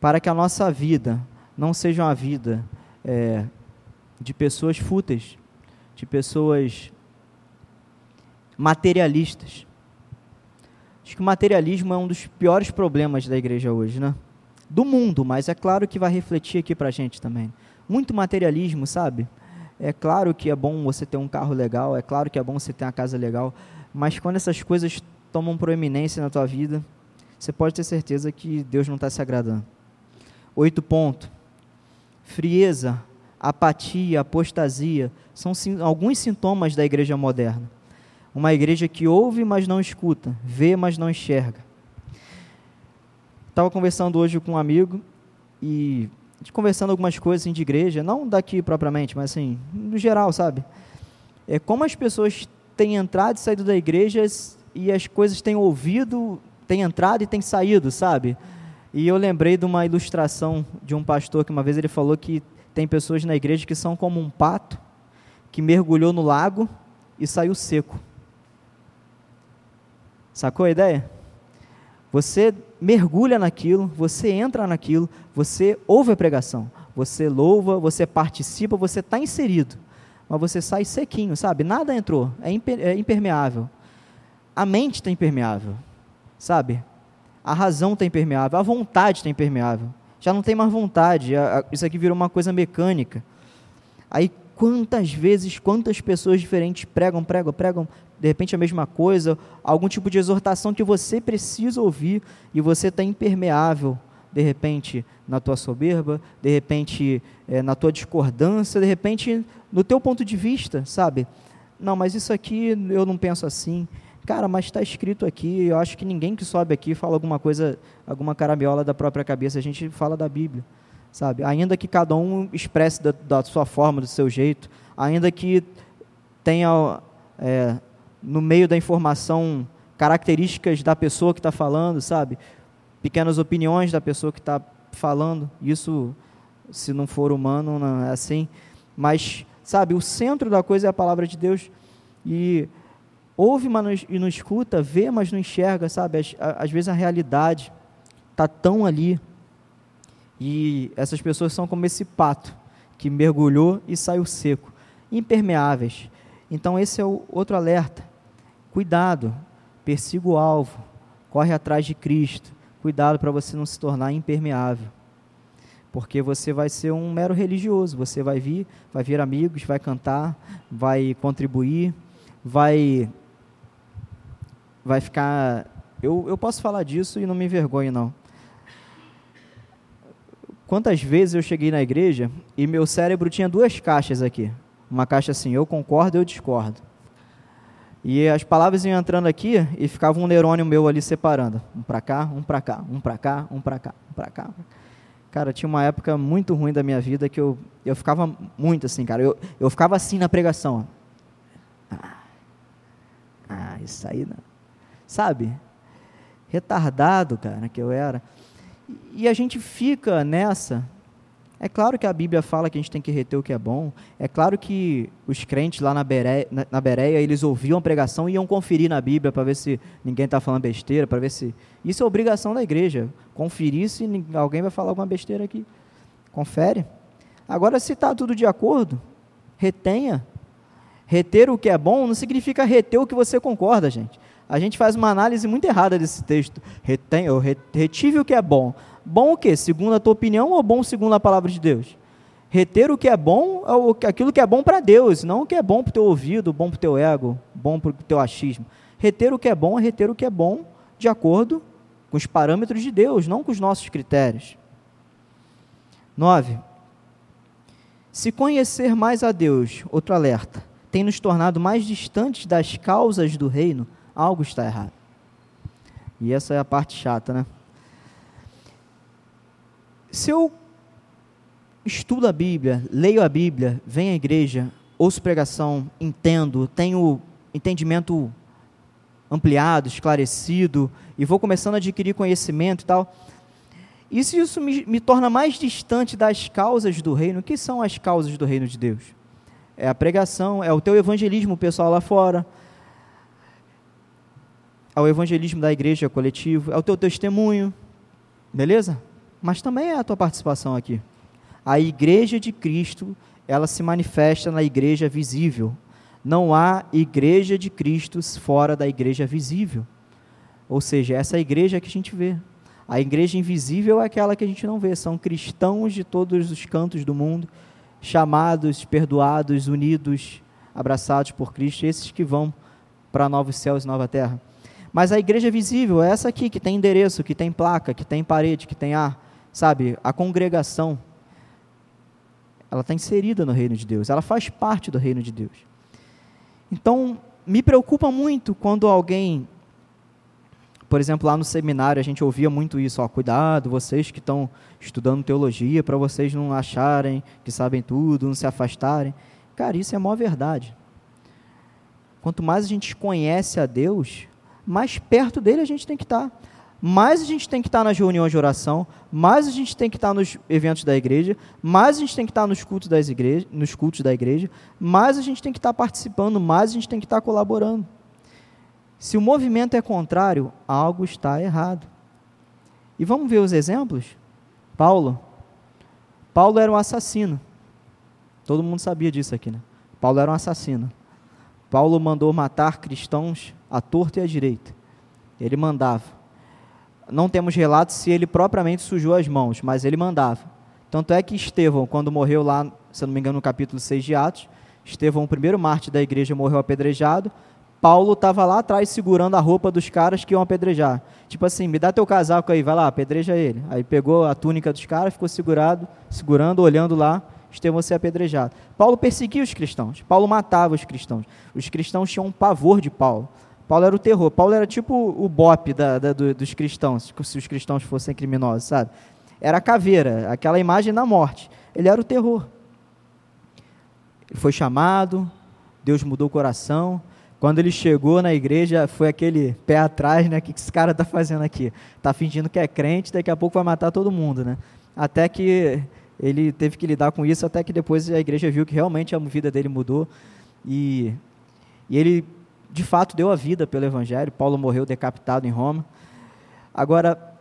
para que a nossa vida não seja uma vida é, de pessoas fúteis, de pessoas materialistas. Acho que o materialismo é um dos piores problemas da igreja hoje, né? Do mundo, mas é claro que vai refletir aqui para a gente também. Muito materialismo, sabe? É claro que é bom você ter um carro legal, é claro que é bom você ter uma casa legal, mas quando essas coisas tomam proeminência na tua vida, você pode ter certeza que Deus não está se agradando. Oito ponto. Frieza, apatia, apostasia, são alguns sintomas da igreja moderna. Uma igreja que ouve, mas não escuta, vê, mas não enxerga Estava conversando hoje com um amigo e conversando algumas coisas assim, de igreja, não daqui propriamente, mas assim, no geral, sabe? É como as pessoas têm entrado e saído da igreja e as coisas têm ouvido, têm entrado e têm saído, sabe? E eu lembrei de uma ilustração de um pastor que uma vez ele falou que tem pessoas na igreja que são como um pato que mergulhou no lago e saiu seco. Sacou a ideia? Você mergulha naquilo, você entra naquilo, você ouve a pregação, você louva, você participa, você está inserido, mas você sai sequinho, sabe? Nada entrou, é, é impermeável. A mente está impermeável, sabe? A razão está impermeável, a vontade está impermeável. Já não tem mais vontade, isso aqui virou uma coisa mecânica. Aí quantas vezes, quantas pessoas diferentes pregam, pregam, pregam, de repente a mesma coisa, algum tipo de exortação que você precisa ouvir e você está impermeável, de repente na tua soberba, de repente é, na tua discordância, de repente no teu ponto de vista, sabe? Não, mas isso aqui eu não penso assim. Cara, mas está escrito aqui, eu acho que ninguém que sobe aqui fala alguma coisa, alguma carabiola da própria cabeça, a gente fala da Bíblia, sabe? Ainda que cada um expresse da, da sua forma, do seu jeito, ainda que tenha é, no meio da informação características da pessoa que está falando, sabe? Pequenas opiniões da pessoa que está falando. Isso, se não for humano, não é assim. Mas, sabe, o centro da coisa é a palavra de Deus. E ouve, mas e não escuta, vê, mas não enxerga, sabe? Às, às vezes a realidade está tão ali. E essas pessoas são como esse pato que mergulhou e saiu seco, impermeáveis. Então, esse é o outro alerta. Cuidado, persiga o alvo, corre atrás de Cristo. Cuidado para você não se tornar impermeável. Porque você vai ser um mero religioso. Você vai vir, vai vir amigos, vai cantar, vai contribuir, vai vai ficar. Eu, eu posso falar disso e não me envergonho, não. Quantas vezes eu cheguei na igreja e meu cérebro tinha duas caixas aqui. Uma caixa assim, eu concordo, eu discordo. E as palavras iam entrando aqui e ficava um neurônio meu ali separando. Um para cá, um para cá, um para cá, um para cá, um para cá. Cara, tinha uma época muito ruim da minha vida que eu, eu ficava muito assim, cara. Eu, eu ficava assim na pregação. Ah, ah isso aí não sabe? Retardado, cara, que eu era. E a gente fica nessa. É claro que a Bíblia fala que a gente tem que reter o que é bom. É claro que os crentes lá na Bereia, na, na Bereia eles ouviam a pregação e iam conferir na Bíblia para ver se ninguém está falando besteira, para ver se. Isso é obrigação da igreja. Conferir se alguém vai falar alguma besteira aqui. Confere. Agora, se está tudo de acordo, retenha. Reter o que é bom não significa reter o que você concorda, gente a gente faz uma análise muito errada desse texto. Retém, eu retive o que é bom. Bom o quê? Segundo a tua opinião ou bom segundo a palavra de Deus? Reter o que é bom é aquilo que é bom para Deus, não o que é bom para o teu ouvido, bom para o teu ego, bom para o teu achismo. Reter o que é bom é reter o que é bom de acordo com os parâmetros de Deus, não com os nossos critérios. 9. Se conhecer mais a Deus, outro alerta, tem nos tornado mais distantes das causas do reino algo está errado. E essa é a parte chata, né? Se eu estudo a Bíblia, leio a Bíblia, venho à igreja, ouço pregação, entendo, tenho entendimento ampliado, esclarecido, e vou começando a adquirir conhecimento e tal. E se isso me, me torna mais distante das causas do reino, o que são as causas do reino de Deus? É a pregação, é o teu evangelismo pessoal lá fora, ao evangelismo da igreja coletivo, ao teu testemunho, beleza? Mas também é a tua participação aqui. A igreja de Cristo, ela se manifesta na igreja visível. Não há igreja de Cristo fora da igreja visível. Ou seja, essa igreja que a gente vê. A igreja invisível é aquela que a gente não vê. São cristãos de todos os cantos do mundo, chamados, perdoados, unidos, abraçados por Cristo, esses que vão para novos céus e nova terra. Mas a igreja visível é essa aqui, que tem endereço, que tem placa, que tem parede, que tem ar, sabe? A congregação, ela está inserida no reino de Deus, ela faz parte do reino de Deus. Então, me preocupa muito quando alguém, por exemplo, lá no seminário a gente ouvia muito isso, ó, cuidado, vocês que estão estudando teologia, para vocês não acharem que sabem tudo, não se afastarem. Cara, isso é a maior verdade. Quanto mais a gente conhece a Deus, mais perto dele a gente tem que estar. Mais a gente tem que estar nas reuniões de oração, mais a gente tem que estar nos eventos da igreja, mais a gente tem que estar nos cultos, das igreja, nos cultos da igreja, mais a gente tem que estar participando, mais a gente tem que estar colaborando. Se o movimento é contrário, algo está errado. E vamos ver os exemplos? Paulo. Paulo era um assassino. Todo mundo sabia disso aqui, né? Paulo era um assassino. Paulo mandou matar cristãos à torta e à direita. Ele mandava. Não temos relatos se ele propriamente sujou as mãos, mas ele mandava. Tanto é que Estevão, quando morreu lá, se não me engano, no capítulo 6 de Atos, Estevão, o primeiro mártir da igreja, morreu apedrejado. Paulo estava lá atrás segurando a roupa dos caras que iam apedrejar. Tipo assim, me dá teu casaco aí, vai lá, apedreja ele. Aí pegou a túnica dos caras, ficou segurado, segurando, olhando lá, Estevão ser apedrejado. Paulo perseguia os cristãos. Paulo matava os cristãos. Os cristãos tinham um pavor de Paulo. Paulo era o terror. Paulo era tipo o bope da, da, do, dos cristãos, se os cristãos fossem criminosos, sabe? Era a caveira, aquela imagem da morte. Ele era o terror. Ele foi chamado, Deus mudou o coração. Quando ele chegou na igreja, foi aquele pé atrás, né? O que esse cara está fazendo aqui? Está fingindo que é crente, daqui a pouco vai matar todo mundo, né? Até que ele teve que lidar com isso, até que depois a igreja viu que realmente a vida dele mudou. E, e ele de fato deu a vida pelo Evangelho. Paulo morreu decapitado em Roma. Agora,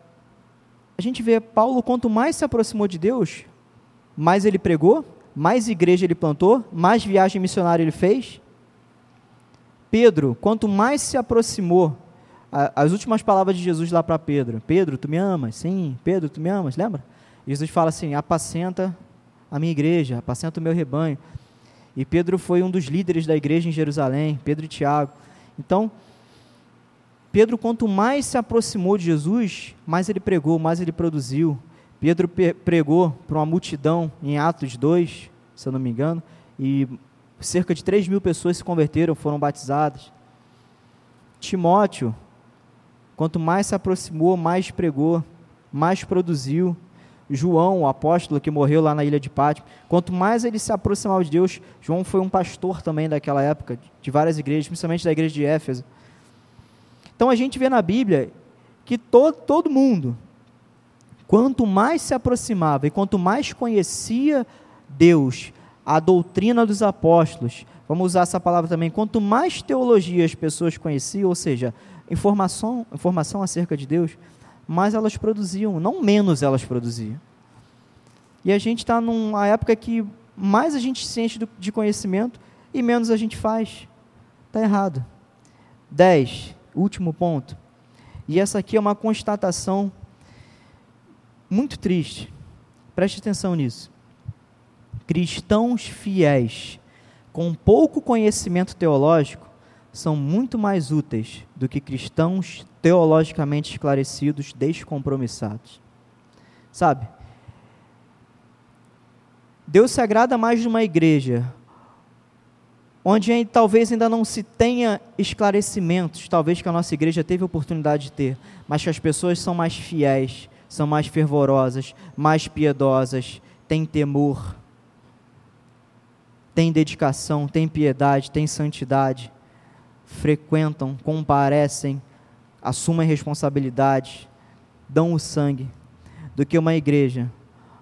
a gente vê Paulo, quanto mais se aproximou de Deus, mais ele pregou, mais igreja ele plantou, mais viagem missionária ele fez. Pedro, quanto mais se aproximou, as últimas palavras de Jesus lá para Pedro: Pedro, tu me amas? Sim. Pedro, tu me amas? Lembra? Jesus fala assim: apacenta a minha igreja, apacenta o meu rebanho. E Pedro foi um dos líderes da igreja em Jerusalém, Pedro e Tiago. Então, Pedro, quanto mais se aproximou de Jesus, mais ele pregou, mais ele produziu. Pedro pregou para uma multidão em Atos 2, se eu não me engano, e cerca de 3 mil pessoas se converteram, foram batizadas. Timóteo, quanto mais se aproximou, mais pregou, mais produziu. João, o apóstolo que morreu lá na ilha de Pátimo, quanto mais ele se aproximava de Deus, João foi um pastor também daquela época, de várias igrejas, principalmente da igreja de Éfeso. Então a gente vê na Bíblia que todo, todo mundo, quanto mais se aproximava e quanto mais conhecia Deus, a doutrina dos apóstolos, vamos usar essa palavra também, quanto mais teologia as pessoas conheciam, ou seja, informação, informação acerca de Deus, mais elas produziam, não menos elas produziam. E a gente está numa época que mais a gente se enche de conhecimento e menos a gente faz. Está errado. 10. Último ponto. E essa aqui é uma constatação muito triste. Preste atenção nisso. Cristãos fiéis com pouco conhecimento teológico são muito mais úteis do que cristãos teologicamente esclarecidos, descompromissados. Sabe? Deus se agrada mais de uma igreja onde talvez ainda não se tenha esclarecimentos, talvez que a nossa igreja teve oportunidade de ter, mas que as pessoas são mais fiéis, são mais fervorosas, mais piedosas, têm temor, têm dedicação, têm piedade, têm santidade frequentam, comparecem, assumem responsabilidade, dão o sangue, do que uma igreja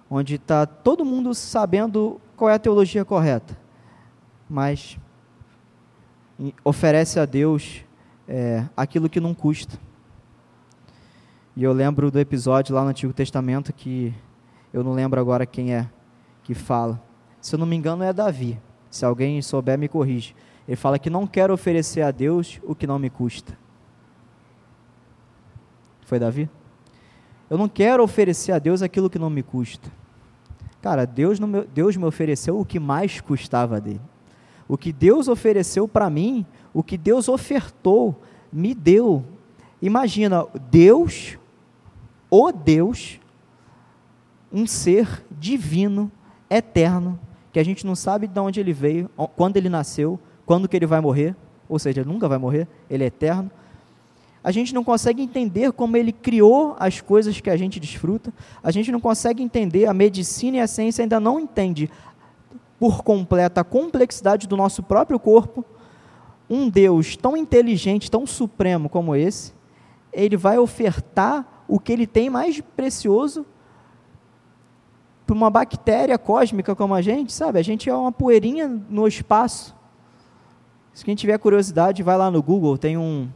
onde está todo mundo sabendo qual é a teologia correta, mas oferece a Deus é, aquilo que não custa. E eu lembro do episódio lá no Antigo Testamento que eu não lembro agora quem é que fala. Se eu não me engano é Davi. Se alguém souber me corrige. Ele fala que não quer oferecer a Deus o que não me custa. Foi Davi? Eu não quero oferecer a Deus aquilo que não me custa. Cara, Deus, me, Deus me ofereceu o que mais custava dele. O que Deus ofereceu para mim, o que Deus ofertou, me deu. Imagina, Deus, o Deus, um ser divino, eterno, que a gente não sabe de onde ele veio, quando ele nasceu, quando que ele vai morrer, ou seja, nunca vai morrer, ele é eterno. A gente não consegue entender como ele criou as coisas que a gente desfruta. A gente não consegue entender, a medicina e a ciência ainda não entende por completo a complexidade do nosso próprio corpo. Um Deus tão inteligente, tão supremo como esse, ele vai ofertar o que ele tem mais precioso para uma bactéria cósmica como a gente, sabe? A gente é uma poeirinha no espaço. Se quem tiver curiosidade, vai lá no Google, tem um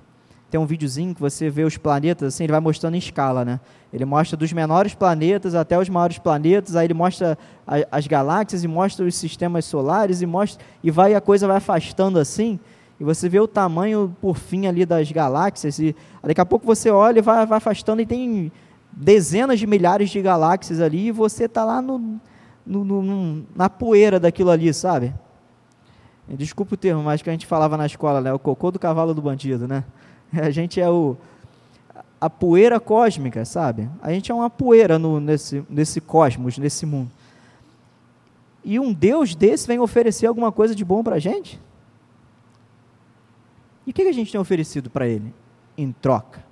tem um videozinho que você vê os planetas, assim, ele vai mostrando em escala, né? Ele mostra dos menores planetas até os maiores planetas, aí ele mostra a, as galáxias e mostra os sistemas solares e mostra e vai a coisa vai afastando assim, e você vê o tamanho por fim ali das galáxias e daqui a pouco você olha e vai, vai afastando e tem dezenas de milhares de galáxias ali e você está lá no, no, no, na poeira daquilo ali, sabe? Desculpa o termo, mas que a gente falava na escola, né? O cocô do cavalo do bandido, né? A gente é o a poeira cósmica, sabe? A gente é uma poeira no, nesse, nesse cosmos, nesse mundo. E um Deus desse vem oferecer alguma coisa de bom para a gente? E o que, que a gente tem oferecido para ele? Em troca.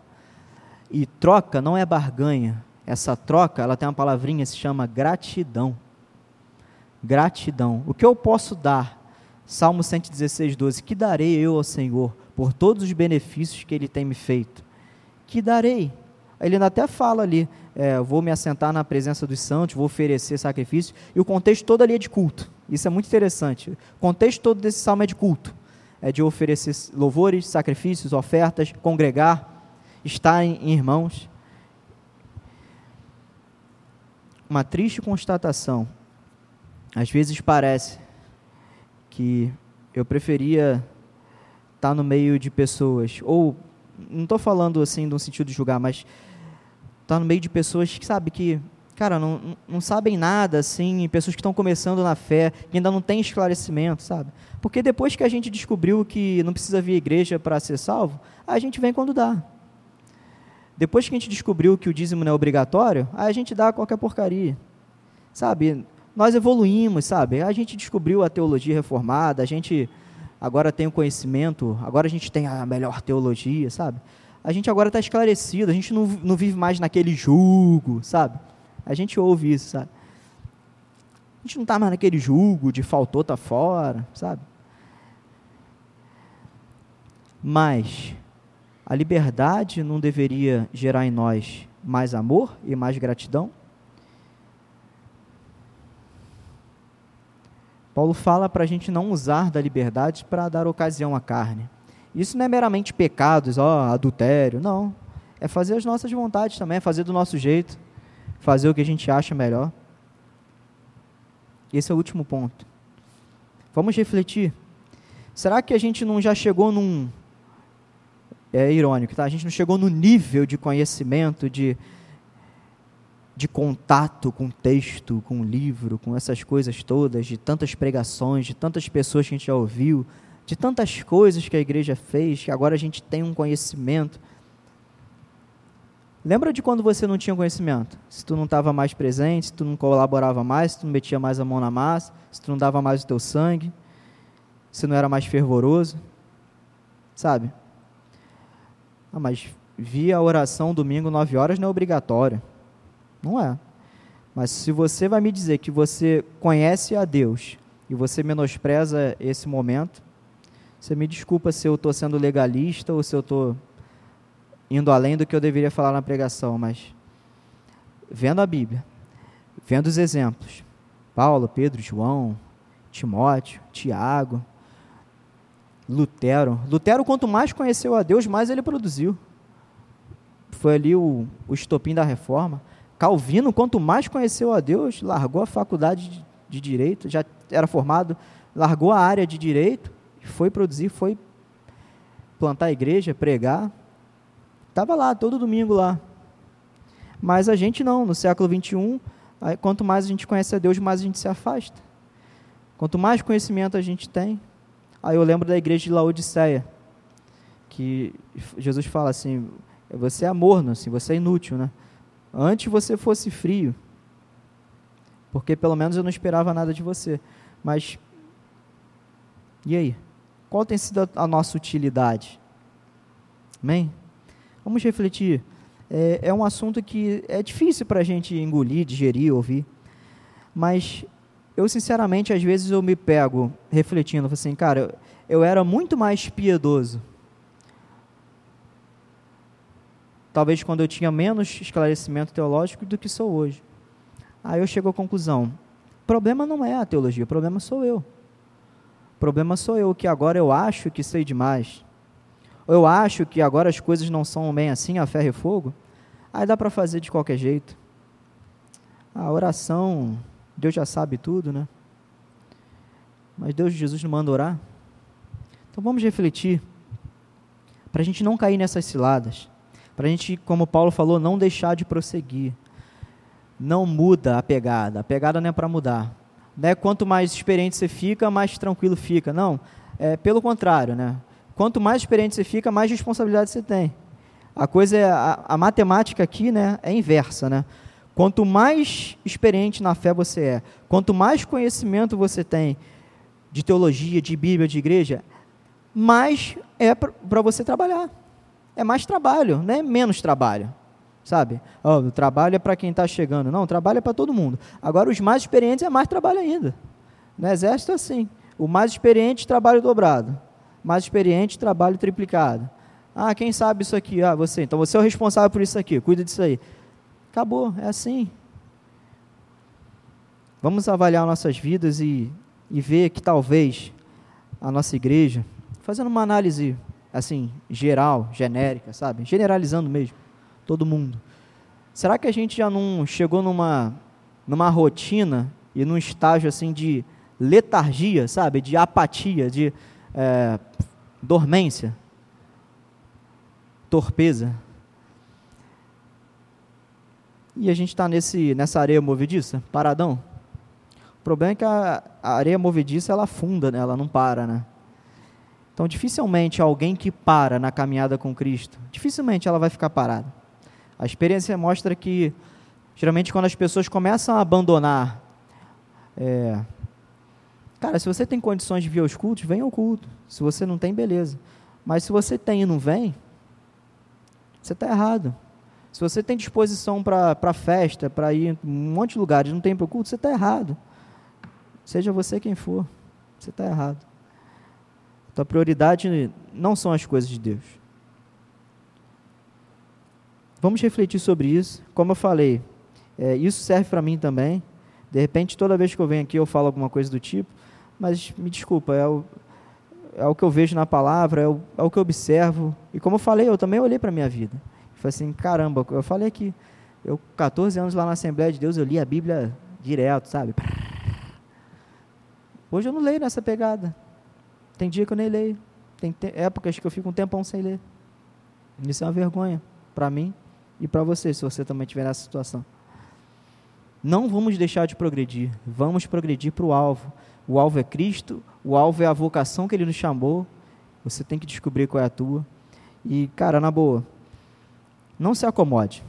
E troca não é barganha. Essa troca, ela tem uma palavrinha, se chama gratidão. Gratidão. O que eu posso dar Salmo 116, 12: Que darei eu ao Senhor por todos os benefícios que Ele tem me feito? Que darei? Ele até fala ali: é, vou me assentar na presença dos santos, vou oferecer sacrifício, e o contexto todo ali é de culto. Isso é muito interessante. O contexto todo desse salmo é de culto. é de oferecer louvores, sacrifícios, ofertas, congregar, estar em irmãos. Uma triste constatação. Às vezes parece que eu preferia estar no meio de pessoas, ou não estou falando assim no sentido de julgar, mas estar no meio de pessoas que sabe que cara, não, não sabem nada, assim, pessoas que estão começando na fé, que ainda não têm esclarecimento, sabe? Porque depois que a gente descobriu que não precisa vir à igreja para ser salvo, a gente vem quando dá. Depois que a gente descobriu que o dízimo não é obrigatório, a gente dá qualquer porcaria, sabe? Nós evoluímos, sabe? A gente descobriu a teologia reformada, a gente agora tem o conhecimento, agora a gente tem a melhor teologia, sabe? A gente agora está esclarecido, a gente não, não vive mais naquele julgo, sabe? A gente ouve isso, sabe? A gente não está mais naquele julgo de faltou, tá fora, sabe? Mas a liberdade não deveria gerar em nós mais amor e mais gratidão? Paulo fala para a gente não usar da liberdade para dar ocasião à carne. Isso não é meramente pecados, ó, adultério, não. É fazer as nossas vontades também, é fazer do nosso jeito fazer o que a gente acha melhor. Esse é o último ponto. Vamos refletir. Será que a gente não já chegou num. É irônico, tá? A gente não chegou no nível de conhecimento, de, de contato com texto, com livro, com essas coisas todas, de tantas pregações, de tantas pessoas que a gente já ouviu, de tantas coisas que a igreja fez, que agora a gente tem um conhecimento Lembra de quando você não tinha conhecimento? Se tu não estava mais presente, se tu não colaborava mais, se tu não metia mais a mão na massa, se tu não dava mais o teu sangue, se não era mais fervoroso, sabe? Ah, mas via a oração domingo nove horas não é obrigatória. Não é. Mas se você vai me dizer que você conhece a Deus e você menospreza esse momento, você me desculpa se eu estou sendo legalista ou se eu estou indo além do que eu deveria falar na pregação, mas vendo a Bíblia, vendo os exemplos, Paulo, Pedro, João, Timóteo, Tiago, Lutero. Lutero, quanto mais conheceu a Deus, mais ele produziu. Foi ali o, o estopim da reforma. Calvino, quanto mais conheceu a Deus, largou a faculdade de, direito, já era formado, largou a área de direito, foi produzir, foi plantar a igreja, pregar. Estava lá, todo domingo lá. Mas a gente não, no século 21, quanto mais a gente conhece a Deus, mais a gente se afasta. Quanto mais conhecimento a gente tem. Aí eu lembro da igreja de Laodiceia, que Jesus fala assim: você é morno, assim, você é inútil, né? Antes você fosse frio, porque pelo menos eu não esperava nada de você. Mas, e aí? Qual tem sido a nossa utilidade? Amém? Vamos refletir. É, é um assunto que é difícil para a gente engolir, digerir, ouvir. Mas eu, sinceramente, às vezes eu me pego refletindo, assim, cara, eu, eu era muito mais piedoso. Talvez quando eu tinha menos esclarecimento teológico do que sou hoje. Aí eu chego à conclusão: o problema não é a teologia, o problema sou eu. O problema sou eu, que agora eu acho que sei demais eu acho que agora as coisas não são bem assim, a ferro e fogo, aí dá para fazer de qualquer jeito. A oração, Deus já sabe tudo, né? Mas Deus Jesus não manda orar. Então vamos refletir, para a gente não cair nessas ciladas, para a gente, como Paulo falou, não deixar de prosseguir. Não muda a pegada, a pegada não é para mudar. Não é quanto mais experiente você fica, mais tranquilo fica. Não, é pelo contrário, né? quanto mais experiente você fica, mais responsabilidade você tem. A coisa é a, a, matemática aqui, né, é inversa, né? Quanto mais experiente na fé você é, quanto mais conhecimento você tem de teologia, de Bíblia, de igreja, mais é para você trabalhar. É mais trabalho, não é menos trabalho, sabe? Oh, o trabalho é para quem está chegando. Não, o trabalho é para todo mundo. Agora, os mais experientes é mais trabalho ainda. No exército é assim. O mais experiente, trabalho dobrado mais experiente, trabalho triplicado. Ah, quem sabe isso aqui? Ah, você. Então você é o responsável por isso aqui, cuida disso aí. Acabou, é assim. Vamos avaliar nossas vidas e, e ver que talvez a nossa igreja, fazendo uma análise assim, geral, genérica, sabe? Generalizando mesmo, todo mundo. Será que a gente já não chegou numa numa rotina e num estágio assim de letargia, sabe? De apatia, de é, dormência, torpeza. E a gente está nessa areia movediça, paradão. O problema é que a, areia movediça ela afunda, né? ela não para, né? Então, dificilmente alguém que para na caminhada com Cristo, dificilmente ela vai ficar parada. A experiência mostra que, geralmente, quando as pessoas começam a abandonar, é, cara, se você tem condições de vir aos cultos, vem ao culto. Se você não tem, beleza. Mas se você tem e não vem, você está errado. Se você tem disposição para festa, para ir em um monte de lugares não tem para o culto, você está errado. Seja você quem for, você está errado. Tua prioridade não são as coisas de Deus. Vamos refletir sobre isso. Como eu falei, é, isso serve para mim também. De repente, toda vez que eu venho aqui, eu falo alguma coisa do tipo, mas me desculpa, é o, é o que eu vejo na palavra, é o, é o que eu observo. E como eu falei, eu também olhei para a minha vida. Falei assim, caramba, eu falei aqui, eu 14 anos lá na Assembleia de Deus, eu li a Bíblia direto, sabe? Hoje eu não leio nessa pegada. Tem dia que eu nem leio. Tem épocas que eu fico um tempão sem ler. Isso é uma vergonha para mim e para você, se você também estiver nessa situação. Não vamos deixar de progredir. Vamos progredir para o alvo. O alvo é Cristo, o alvo é a vocação que Ele nos chamou. Você tem que descobrir qual é a tua. E, cara, na boa, não se acomode.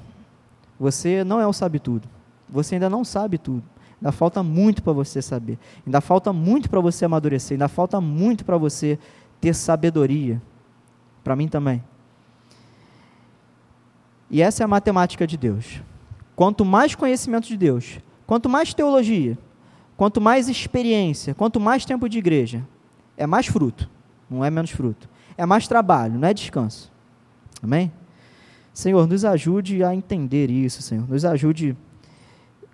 Você não é o sabe tudo. Você ainda não sabe tudo. Ainda falta muito para você saber. Ainda falta muito para você amadurecer. Ainda falta muito para você ter sabedoria. Para mim também. E essa é a matemática de Deus. Quanto mais conhecimento de Deus, quanto mais teologia, quanto mais experiência, quanto mais tempo de igreja, é mais fruto, não é menos fruto. É mais trabalho, não é descanso. Amém? Senhor, nos ajude a entender isso, Senhor. Nos ajude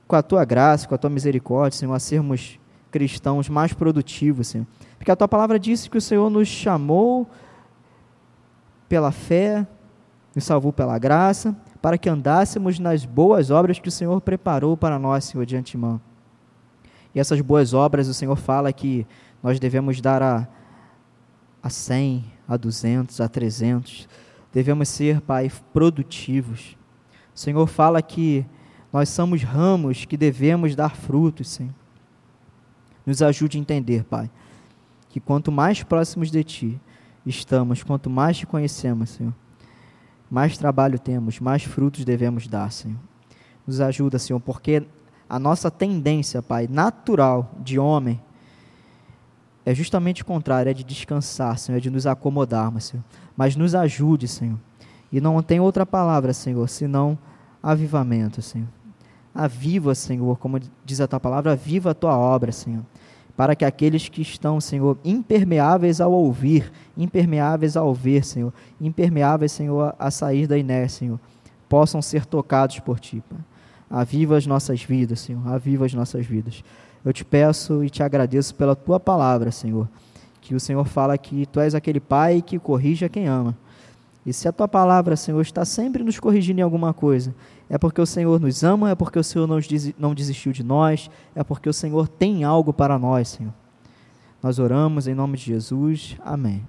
com a tua graça, com a tua misericórdia, Senhor, a sermos cristãos mais produtivos, Senhor. Porque a tua palavra disse que o Senhor nos chamou pela fé, nos salvou pela graça, para que andássemos nas boas obras que o Senhor preparou para nós, Senhor, de antemão. E essas boas obras, o Senhor fala que nós devemos dar a, a 100, a 200, a 300. Devemos ser, Pai, produtivos. O Senhor fala que nós somos ramos que devemos dar frutos, Senhor. Nos ajude a entender, Pai, que quanto mais próximos de Ti estamos, quanto mais Te conhecemos, Senhor, mais trabalho temos, mais frutos devemos dar, Senhor. Nos ajuda, Senhor, porque a nossa tendência, Pai, natural de homem, é justamente o contrário, é de descansar, Senhor, é de nos acomodarmos, Senhor. Mas nos ajude, Senhor. E não tem outra palavra, Senhor, senão avivamento, Senhor. Aviva, Senhor, como diz a tua palavra, aviva a tua obra, Senhor. Para que aqueles que estão, Senhor, impermeáveis ao ouvir, impermeáveis ao ver, Senhor, impermeáveis, Senhor, a sair da inércia, Senhor, possam ser tocados por Ti. Pai. Aviva as nossas vidas, Senhor, aviva as nossas vidas. Eu te peço e te agradeço pela Tua palavra, Senhor, que o Senhor fala que Tu és aquele Pai que corrige a quem ama. E se a tua palavra, Senhor, está sempre nos corrigindo em alguma coisa, é porque o Senhor nos ama, é porque o Senhor não desistiu de nós, é porque o Senhor tem algo para nós, Senhor. Nós oramos em nome de Jesus. Amém.